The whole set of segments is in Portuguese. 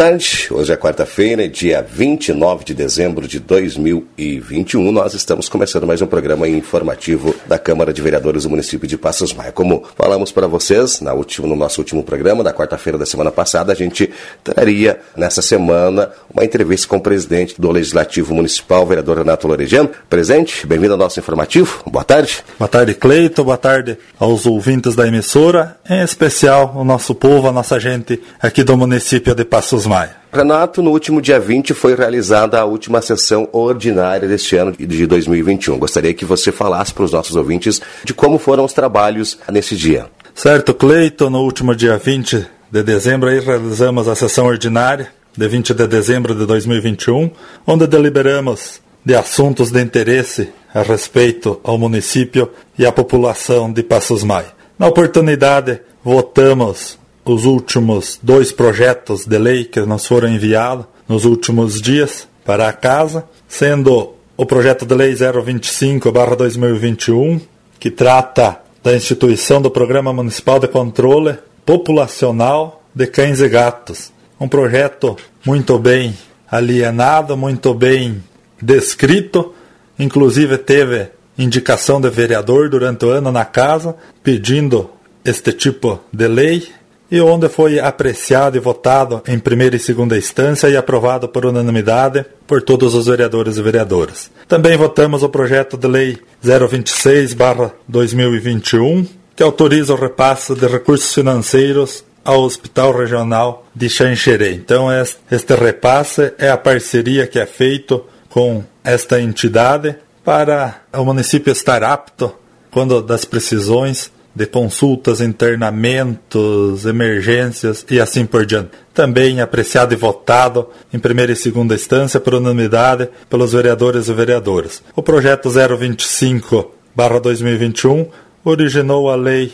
tarde, hoje é quarta-feira, dia 29 de dezembro de 2021. Nós estamos começando mais um programa informativo da Câmara de Vereadores do município de Passos Maia. Como falamos para vocês na última, no nosso último programa, da quarta-feira da semana passada, a gente traria nessa semana uma entrevista com o presidente do Legislativo Municipal, vereador Renato Loregiano. Presente, bem-vindo ao nosso informativo. Boa tarde. Boa tarde, Cleito. Boa tarde aos ouvintes da emissora, em especial o nosso povo, a nossa gente aqui do município de Passos Passos Maia. Renato, no último dia 20 foi realizada a última sessão ordinária deste ano de 2021. Gostaria que você falasse para os nossos ouvintes de como foram os trabalhos nesse dia. Certo, Cleito, no último dia 20 de dezembro aí realizamos a sessão ordinária de 20 de dezembro de 2021, onde deliberamos de assuntos de interesse a respeito ao município e à população de Passos Maia. Na oportunidade, votamos os últimos dois projetos de lei que nos foram enviados nos últimos dias para a casa, sendo o projeto de lei 025/2021, que trata da instituição do Programa Municipal de Controle Populacional de Cães e Gatos. Um projeto muito bem alienado, muito bem descrito, inclusive teve indicação de vereador durante o ano na casa pedindo este tipo de lei e onde foi apreciado e votado em primeira e segunda instância e aprovado por unanimidade por todos os vereadores e vereadoras. Também votamos o projeto de lei 026/2021, que autoriza o repasse de recursos financeiros ao Hospital Regional de Xanxerê. Então, este repasse é a parceria que é feito com esta entidade para o município estar apto quando das precisões de consultas, internamentos, emergências e assim por diante. Também apreciado e votado em primeira e segunda instância por unanimidade pelos vereadores e vereadoras. O projeto 025/2021 originou a lei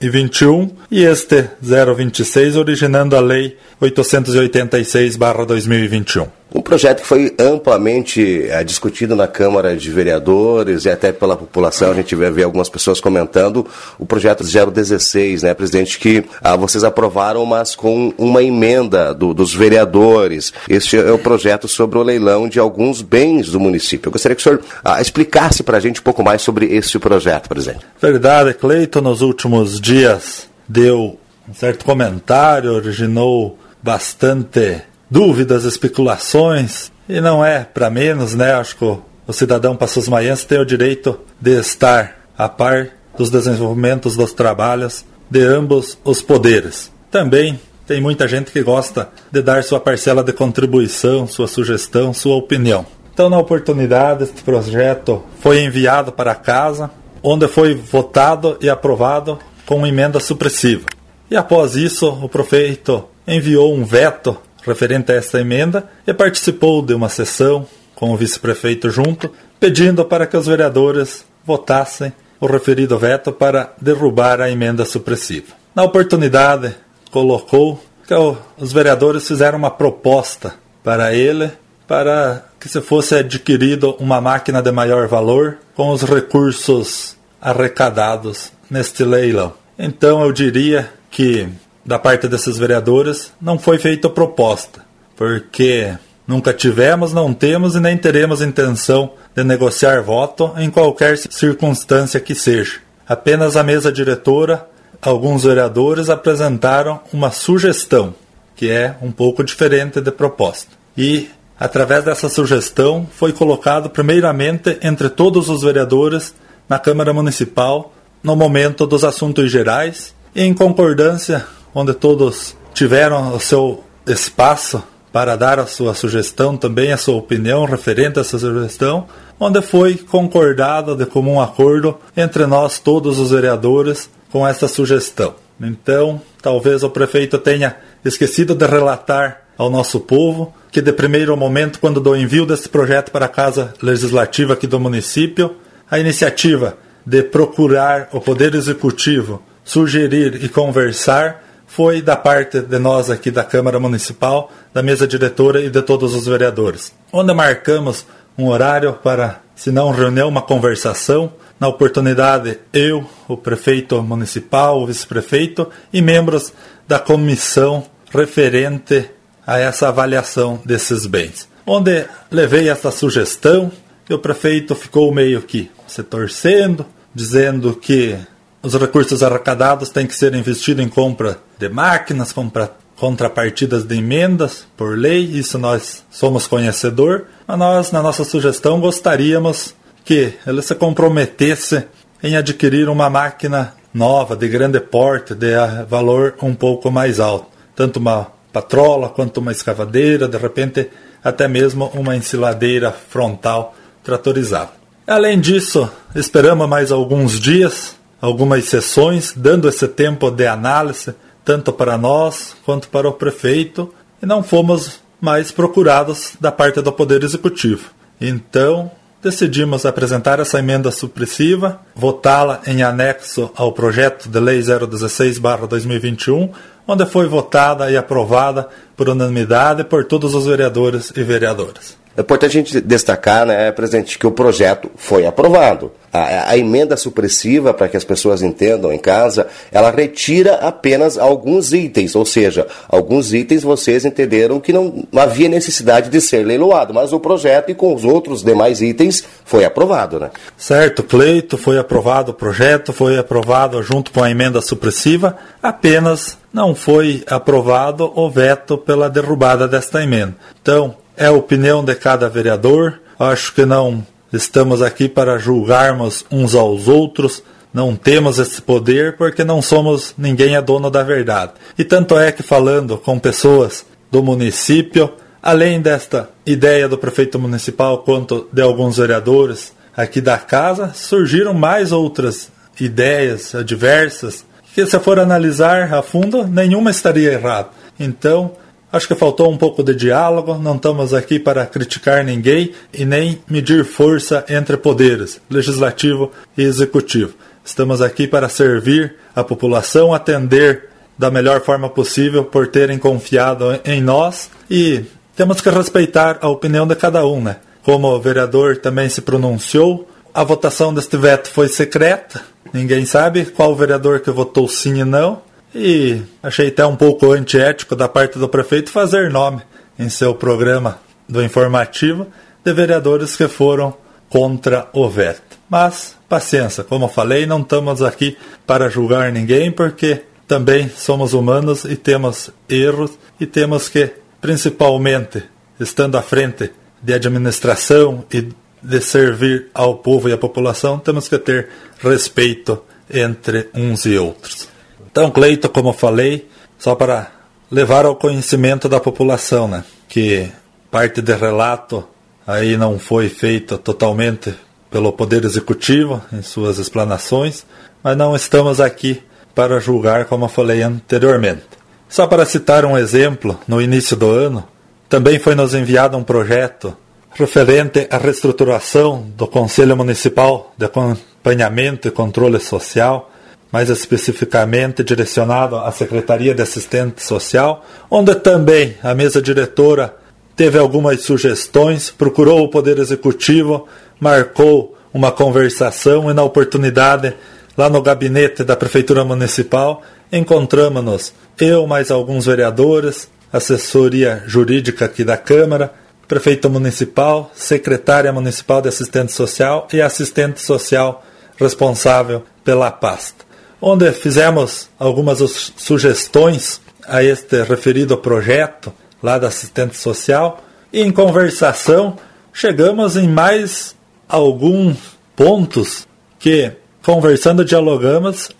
885/2021 e este 026 originando a lei 886/2021. Um projeto que foi amplamente é, discutido na Câmara de Vereadores e até pela população. A gente vê, vê algumas pessoas comentando o projeto 016, né, presidente, que ah, vocês aprovaram, mas com uma emenda do, dos vereadores. Este é o projeto sobre o leilão de alguns bens do município. Eu gostaria que o senhor ah, explicasse para a gente um pouco mais sobre esse projeto, presidente. Verdade, Cleito, nos últimos dias deu um certo comentário, originou bastante dúvidas, especulações, e não é para menos, né? Acho que o cidadão Passos Maiense tem o direito de estar a par dos desenvolvimentos dos trabalhos de ambos os poderes. Também tem muita gente que gosta de dar sua parcela de contribuição, sua sugestão, sua opinião. Então, na oportunidade, este projeto foi enviado para casa, onde foi votado e aprovado com emenda supressiva. E após isso, o prefeito enviou um veto referente a esta emenda e participou de uma sessão com o vice-prefeito junto, pedindo para que os vereadores votassem o referido veto para derrubar a emenda supressiva. Na oportunidade, colocou que os vereadores fizeram uma proposta para ele para que se fosse adquirido uma máquina de maior valor com os recursos arrecadados neste leilão. Então eu diria que da parte desses vereadores não foi feita proposta, porque nunca tivemos, não temos e nem teremos intenção de negociar voto em qualquer circunstância que seja. Apenas a mesa diretora, alguns vereadores apresentaram uma sugestão, que é um pouco diferente de proposta. E através dessa sugestão foi colocado primeiramente entre todos os vereadores na Câmara Municipal no momento dos assuntos gerais em concordância onde todos tiveram o seu espaço para dar a sua sugestão, também a sua opinião referente a essa sugestão, onde foi concordado de comum acordo entre nós, todos os vereadores, com essa sugestão. Então, talvez o prefeito tenha esquecido de relatar ao nosso povo que, de primeiro momento, quando do envio desse projeto para a Casa Legislativa aqui do município, a iniciativa de procurar o Poder Executivo sugerir e conversar foi da parte de nós aqui da Câmara Municipal, da mesa diretora e de todos os vereadores, onde marcamos um horário para, se não reunião, uma conversação Na oportunidade, eu, o prefeito municipal, o vice-prefeito e membros da comissão referente a essa avaliação desses bens. Onde levei essa sugestão e o prefeito ficou meio que se torcendo, dizendo que os recursos arrecadados têm que ser investidos em compra de máquinas, compra, contrapartidas de emendas por lei, isso nós somos conhecedor, mas nós, na nossa sugestão, gostaríamos que ele se comprometesse em adquirir uma máquina nova, de grande porte, de valor um pouco mais alto. Tanto uma patrola quanto uma escavadeira, de repente até mesmo uma ensiladeira frontal tratorizada. Além disso, esperamos mais alguns dias, algumas sessões, dando esse tempo de análise, tanto para nós quanto para o prefeito, e não fomos mais procurados da parte do Poder Executivo. Então, decidimos apresentar essa emenda supressiva, votá-la em anexo ao projeto de lei 016/2021, onde foi votada e aprovada por unanimidade por todos os vereadores e vereadoras. É importante a gente destacar, né, presidente, que o projeto foi aprovado. A, a emenda supressiva, para que as pessoas entendam em casa, ela retira apenas alguns itens, ou seja, alguns itens vocês entenderam que não, não havia necessidade de ser leiloado, mas o projeto e com os outros demais itens foi aprovado, né? Certo, Cleito, foi aprovado o projeto, foi aprovado junto com a emenda supressiva, apenas não foi aprovado o veto pela derrubada desta emenda. Então, é a opinião de cada vereador. Acho que não estamos aqui para julgarmos uns aos outros. Não temos esse poder porque não somos ninguém é dono da verdade. E tanto é que falando com pessoas do município, além desta ideia do prefeito municipal quanto de alguns vereadores aqui da casa, surgiram mais outras ideias adversas que se for analisar a fundo, nenhuma estaria errada. Então, Acho que faltou um pouco de diálogo, não estamos aqui para criticar ninguém e nem medir força entre poderes, legislativo e executivo. Estamos aqui para servir a população, atender da melhor forma possível por terem confiado em nós e temos que respeitar a opinião de cada um, né? Como o vereador também se pronunciou, a votação deste veto foi secreta, ninguém sabe qual vereador que votou sim e não. E achei até um pouco antiético da parte do prefeito fazer nome em seu programa do informativo de vereadores que foram contra o veto. Mas, paciência, como falei, não estamos aqui para julgar ninguém, porque também somos humanos e temos erros e temos que, principalmente, estando à frente de administração e de servir ao povo e à população, temos que ter respeito entre uns e outros. Então, Cleito, como falei, só para levar ao conhecimento da população, né, que parte de relato aí não foi feita totalmente pelo Poder Executivo em suas explanações, mas não estamos aqui para julgar, como falei anteriormente. Só para citar um exemplo, no início do ano, também foi nos enviado um projeto referente à reestruturação do Conselho Municipal de Acompanhamento e Controle Social, mais especificamente direcionado à Secretaria de Assistente Social, onde também a mesa diretora teve algumas sugestões, procurou o Poder Executivo, marcou uma conversação e, na oportunidade, lá no gabinete da Prefeitura Municipal, encontramos-nos, eu mais alguns vereadores, assessoria jurídica aqui da Câmara, prefeito municipal, secretária municipal de assistente social e assistente social responsável pela pasta onde fizemos algumas sugestões a este referido projeto lá da assistente social e em conversação chegamos em mais alguns pontos que, conversando, dialogamos,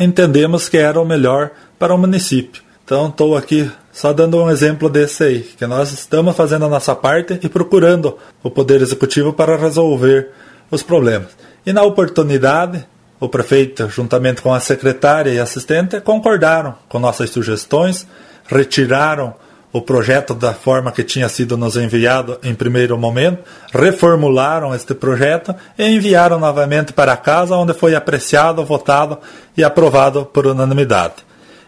entendemos que era o melhor para o município. Então estou aqui só dando um exemplo desse aí, que nós estamos fazendo a nossa parte e procurando o Poder Executivo para resolver os problemas. E na oportunidade, o prefeito, juntamente com a secretária e assistente, concordaram com nossas sugestões, retiraram o projeto da forma que tinha sido nos enviado em primeiro momento, reformularam este projeto e enviaram novamente para casa, onde foi apreciado, votado e aprovado por unanimidade.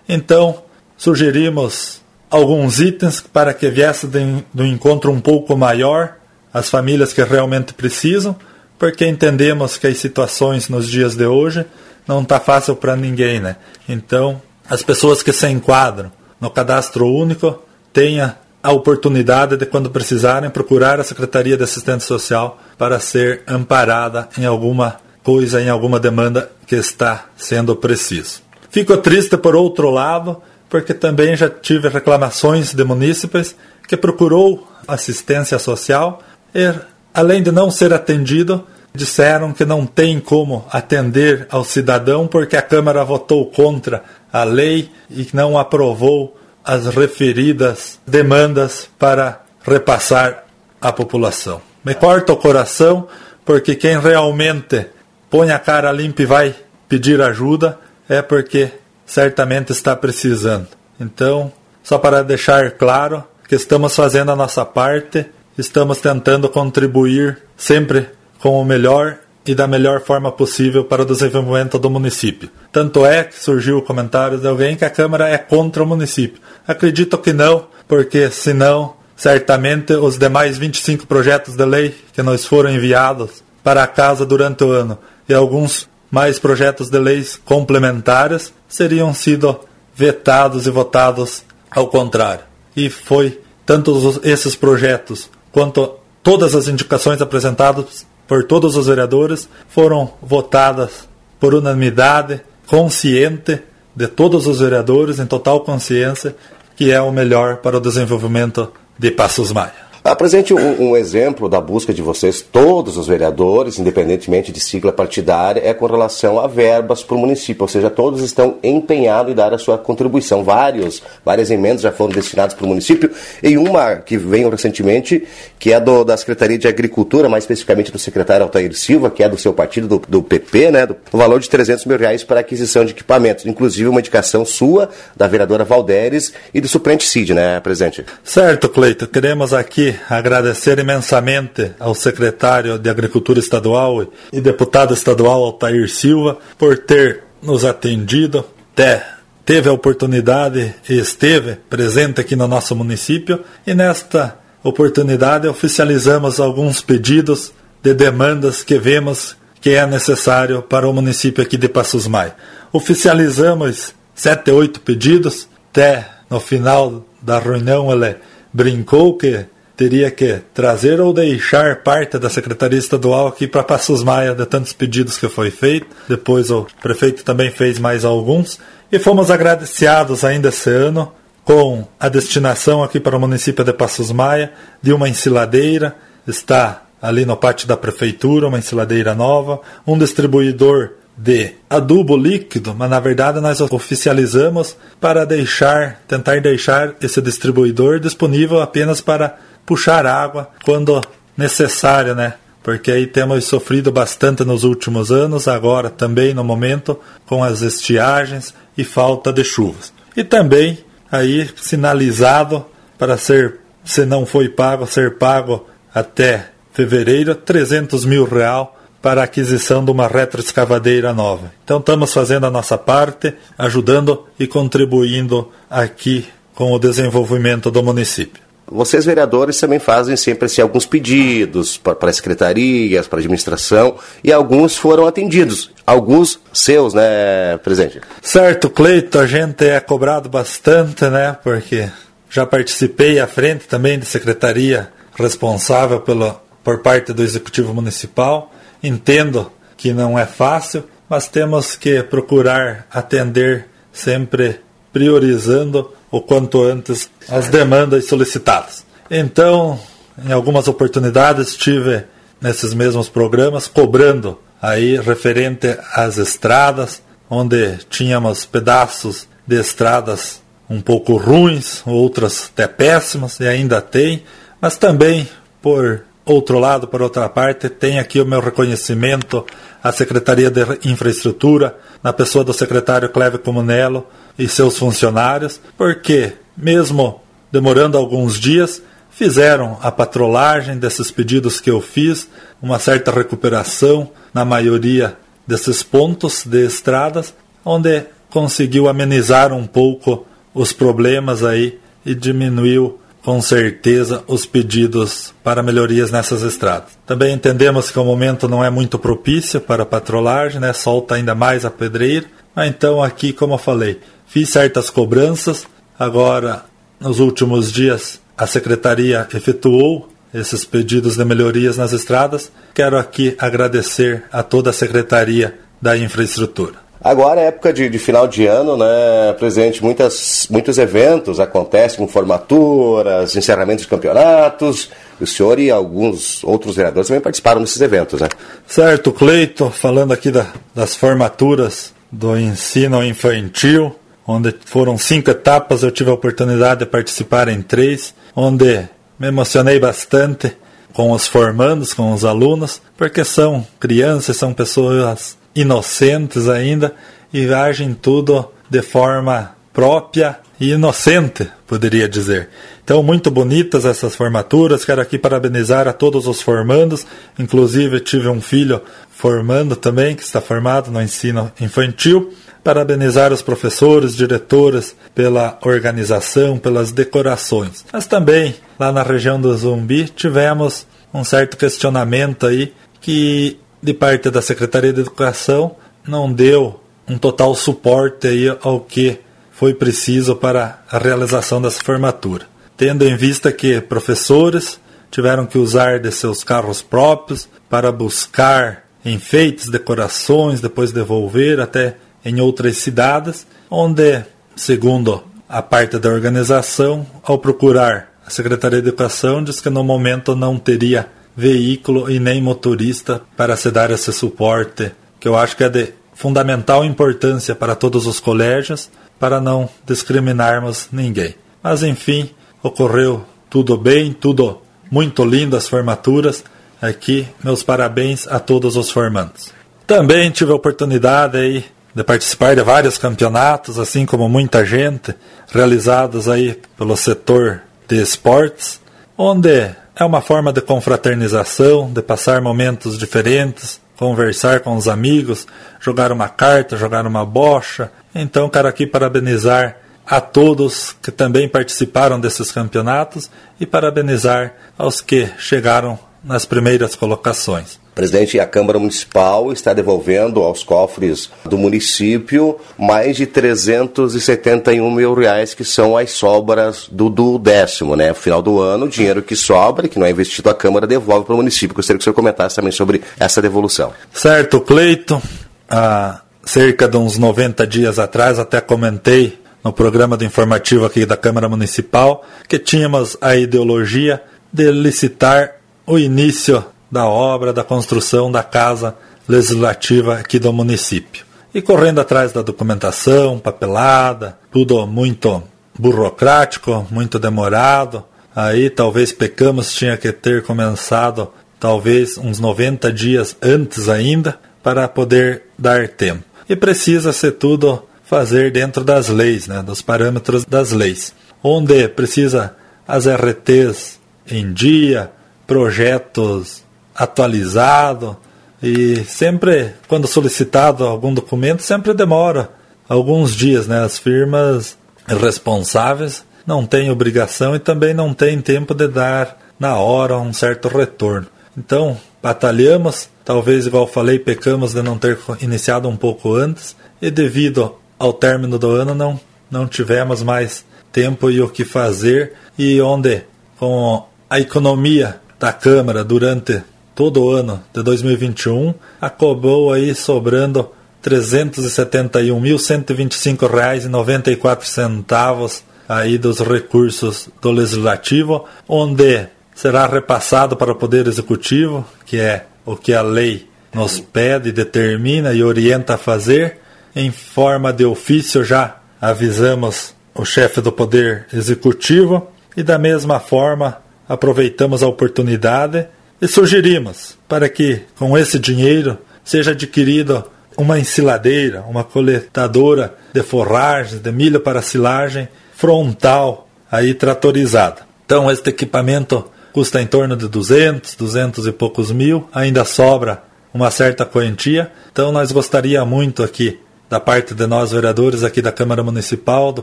Então, sugerimos alguns itens para que viesse do encontro um pouco maior às famílias que realmente precisam, porque entendemos que as situações nos dias de hoje não está fácil para ninguém, né? Então, as pessoas que se enquadram no cadastro único tenha a oportunidade de, quando precisarem, procurar a Secretaria de Assistência Social para ser amparada em alguma coisa, em alguma demanda que está sendo preciso. Fico triste, por outro lado, porque também já tive reclamações de munícipes que procurou assistência social e, além de não ser atendido, disseram que não tem como atender ao cidadão porque a Câmara votou contra a lei e não aprovou as referidas demandas para repassar à população. Me corta o coração porque quem realmente põe a cara limpa e vai pedir ajuda é porque certamente está precisando. Então, só para deixar claro que estamos fazendo a nossa parte, estamos tentando contribuir sempre com o melhor e da melhor forma possível para o desenvolvimento do município. Tanto é que surgiu o comentário de alguém que a Câmara é contra o município. Acredito que não, porque senão, certamente, os demais 25 projetos de lei que nos foram enviados para a casa durante o ano e alguns mais projetos de leis complementares seriam sido vetados e votados ao contrário. E foi tanto esses projetos quanto todas as indicações apresentadas por todos os vereadores foram votadas por unanimidade, consciente de todos os vereadores, em total consciência, que é o melhor para o desenvolvimento de Passos Maia. Apresente um, um, exemplo da busca de vocês, todos os vereadores, independentemente de sigla partidária, é com relação a verbas para o município, ou seja, todos estão empenhados em dar a sua contribuição. Vários, várias emendas já foram destinadas para o município, e uma que veio recentemente, que é do, da Secretaria de Agricultura, mais especificamente do secretário Altair Silva, que é do seu partido, do, do PP, né, do, valor de 300 mil reais para aquisição de equipamentos, inclusive uma indicação sua, da vereadora Valderes e do suplente Cid, né, presidente? Certo, Cleito. Queremos aqui agradecer imensamente ao secretário de Agricultura Estadual e deputado estadual Altair Silva por ter nos atendido, até teve a oportunidade e esteve presente aqui no nosso município e nesta oportunidade oficializamos alguns pedidos de demandas que vemos que é necessário para o município aqui de Passos Maia. Oficializamos sete, oito pedidos, até no final da reunião ele brincou que teria que trazer ou deixar parte da Secretaria Estadual aqui para Passos Maia, de tantos pedidos que foi feito. Depois o prefeito também fez mais alguns. E fomos agradecidos ainda esse ano com a destinação aqui para o município de Passos Maia de uma ensiladeira. Está ali no pátio da prefeitura, uma ensiladeira nova, um distribuidor de adubo líquido, mas na verdade nós oficializamos para deixar, tentar deixar esse distribuidor disponível apenas para puxar água quando necessário, né? Porque aí temos sofrido bastante nos últimos anos, agora também no momento, com as estiagens e falta de chuvas. E também aí sinalizado para ser, se não foi pago, ser pago até fevereiro, 300 mil real para a aquisição de uma retroescavadeira nova. Então estamos fazendo a nossa parte, ajudando e contribuindo aqui com o desenvolvimento do município. Vocês, vereadores, também fazem sempre assim, alguns pedidos para secretarias, para administração, e alguns foram atendidos. Alguns seus, né, presidente? Certo, Cleito, a gente é cobrado bastante, né, porque já participei à frente também de secretaria responsável pelo, por parte do Executivo Municipal. Entendo que não é fácil, mas temos que procurar atender sempre priorizando o quanto antes as demandas solicitadas. Então, em algumas oportunidades estive nesses mesmos programas cobrando aí referente às estradas, onde tínhamos pedaços de estradas um pouco ruins, outras até péssimas e ainda tem, mas também por outro lado, por outra parte, tem aqui o meu reconhecimento à Secretaria de Infraestrutura, na pessoa do secretário Cleve Comunello e seus funcionários, porque, mesmo demorando alguns dias, fizeram a patrolagem desses pedidos que eu fiz, uma certa recuperação na maioria desses pontos de estradas, onde conseguiu amenizar um pouco os problemas aí e diminuiu com certeza os pedidos para melhorias nessas estradas. Também entendemos que o momento não é muito propício para patrolagem, né? solta ainda mais a pedreira. Então aqui, como eu falei, fiz certas cobranças. Agora, nos últimos dias, a secretaria efetuou esses pedidos de melhorias nas estradas. Quero aqui agradecer a toda a secretaria da infraestrutura. Agora é época de, de, final de ano, né, presidente? Muitas, muitos eventos acontecem, com formaturas, encerramentos de campeonatos. O senhor e alguns outros vereadores também participaram desses eventos, né? Certo, Cleito, falando aqui da, das formaturas do ensino infantil, onde foram cinco etapas, eu tive a oportunidade de participar em três, onde me emocionei bastante com os formandos, com os alunos, porque são crianças, são pessoas inocentes ainda e agem tudo de forma própria e inocente, poderia dizer. Então, muito bonitas essas formaturas. Quero aqui parabenizar a todos os formandos. Inclusive, tive um filho formando também, que está formado no ensino infantil. Parabenizar os professores, diretores pela organização, pelas decorações. Mas também, lá na região do Zumbi, tivemos um certo questionamento aí que de parte da Secretaria de Educação, não deu um total suporte aí ao que foi preciso para a realização dessa formatura. Tendo em vista que professores tiveram que usar de seus carros próprios para buscar enfeites, decorações, depois devolver até em outras cidades, onde, segundo a parte da organização, ao procurar a Secretaria de Educação, diz que no momento não teria veículo e nem motorista para se dar esse suporte, que eu acho que é de fundamental importância para todos os colégios, para não discriminarmos ninguém. Mas enfim, ocorreu tudo bem, tudo muito lindo as formaturas. Aqui, meus parabéns a todos os formandos. Também tive a oportunidade aí de participar de vários campeonatos, assim como muita gente, realizados aí pelo setor de esportes, onde é uma forma de confraternização, de passar momentos diferentes, conversar com os amigos, jogar uma carta, jogar uma bocha. Então, quero aqui parabenizar a todos que também participaram desses campeonatos e parabenizar aos que chegaram nas primeiras colocações. Presidente, a Câmara Municipal está devolvendo aos cofres do município mais de 371 mil reais, que são as sobras do, do décimo, né? No final do ano, o dinheiro que sobra, que não é investido, a Câmara devolve para o município. Gostaria que o senhor comentasse também sobre essa devolução. Certo, Cleito. Há cerca de uns 90 dias atrás, até comentei no programa do informativo aqui da Câmara Municipal que tínhamos a ideologia de licitar o início da obra, da construção da casa legislativa aqui do município. E correndo atrás da documentação, papelada, tudo muito burocrático, muito demorado. Aí talvez pecamos, tinha que ter começado talvez uns 90 dias antes ainda para poder dar tempo. E precisa ser tudo fazer dentro das leis, né, dos parâmetros das leis. Onde precisa as RTs em dia, projetos atualizado e sempre quando solicitado algum documento sempre demora alguns dias, né? As firmas responsáveis não têm obrigação e também não têm tempo de dar na hora um certo retorno. Então, batalhamos, talvez igual falei, pecamos de não ter iniciado um pouco antes e devido ao término do ano não não tivemos mais tempo e o que fazer e onde com a economia da Câmara durante todo o ano de 2021, acabou aí sobrando R$ 371.125,94 aí dos recursos do Legislativo, onde será repassado para o Poder Executivo, que é o que a lei nos pede, determina e orienta a fazer. Em forma de ofício já avisamos o chefe do Poder Executivo e da mesma forma aproveitamos a oportunidade e sugerimos para que, com esse dinheiro, seja adquirida uma ensiladeira, uma coletadora de forragens, de milho para silagem frontal, aí tratorizada. Então, este equipamento custa em torno de 200, 200 e poucos mil, ainda sobra uma certa quantia. Então, nós gostaria muito aqui, da parte de nós vereadores aqui da Câmara Municipal, do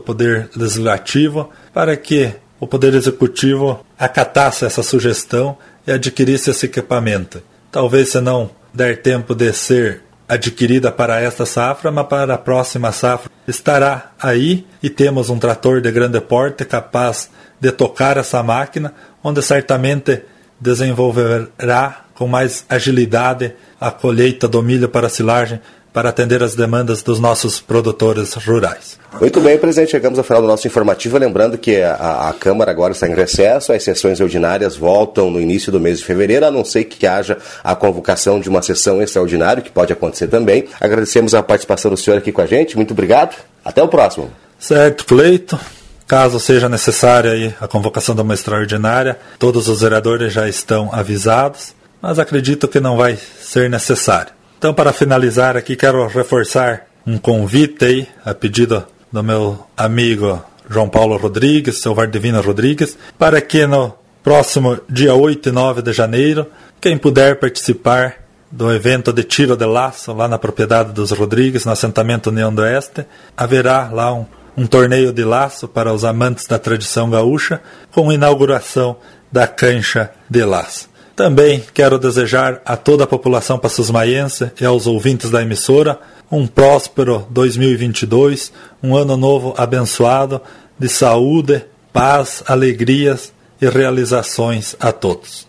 Poder Legislativo, para que o Poder Executivo acatasse essa sugestão e adquirisse esse equipamento. Talvez se não der tempo de ser adquirida para esta safra, mas para a próxima safra estará aí e temos um trator de grande porte capaz de tocar essa máquina, onde certamente desenvolverá com mais agilidade a colheita do milho para silagem para atender as demandas dos nossos produtores rurais. Muito bem, presidente. Chegamos ao final do nosso informativo. Lembrando que a, a, Câmara agora está em recesso, as sessões ordinárias voltam no início do mês de fevereiro, a não ser que haja a convocação de uma sessão extraordinária, que pode acontecer também. Agradecemos a participação do senhor aqui com a gente. Muito obrigado. Até o próximo. Certo, Cleito. Caso seja necessária a convocação de uma extraordinária, todos os vereadores já estão avisados, mas acredito que não vai ser necessário. Então, para finalizar aqui, quero reforçar um convite aí, a pedido do meu amigo João Paulo Rodrigues, seu Vardivino Rodrigues, para que no próximo dia 8 e 9 de janeiro, quem puder participar do evento de tiro de laço lá na propriedade dos Rodrigues, no assentamento União do Oeste, haverá lá um, um torneio de laço para os amantes da tradição gaúcha, com inauguração da cancha de laço. Também quero desejar a toda a população passusmaiense e aos ouvintes da emissora um próspero 2022, um ano novo abençoado de saúde, paz, alegrias e realizações a todos.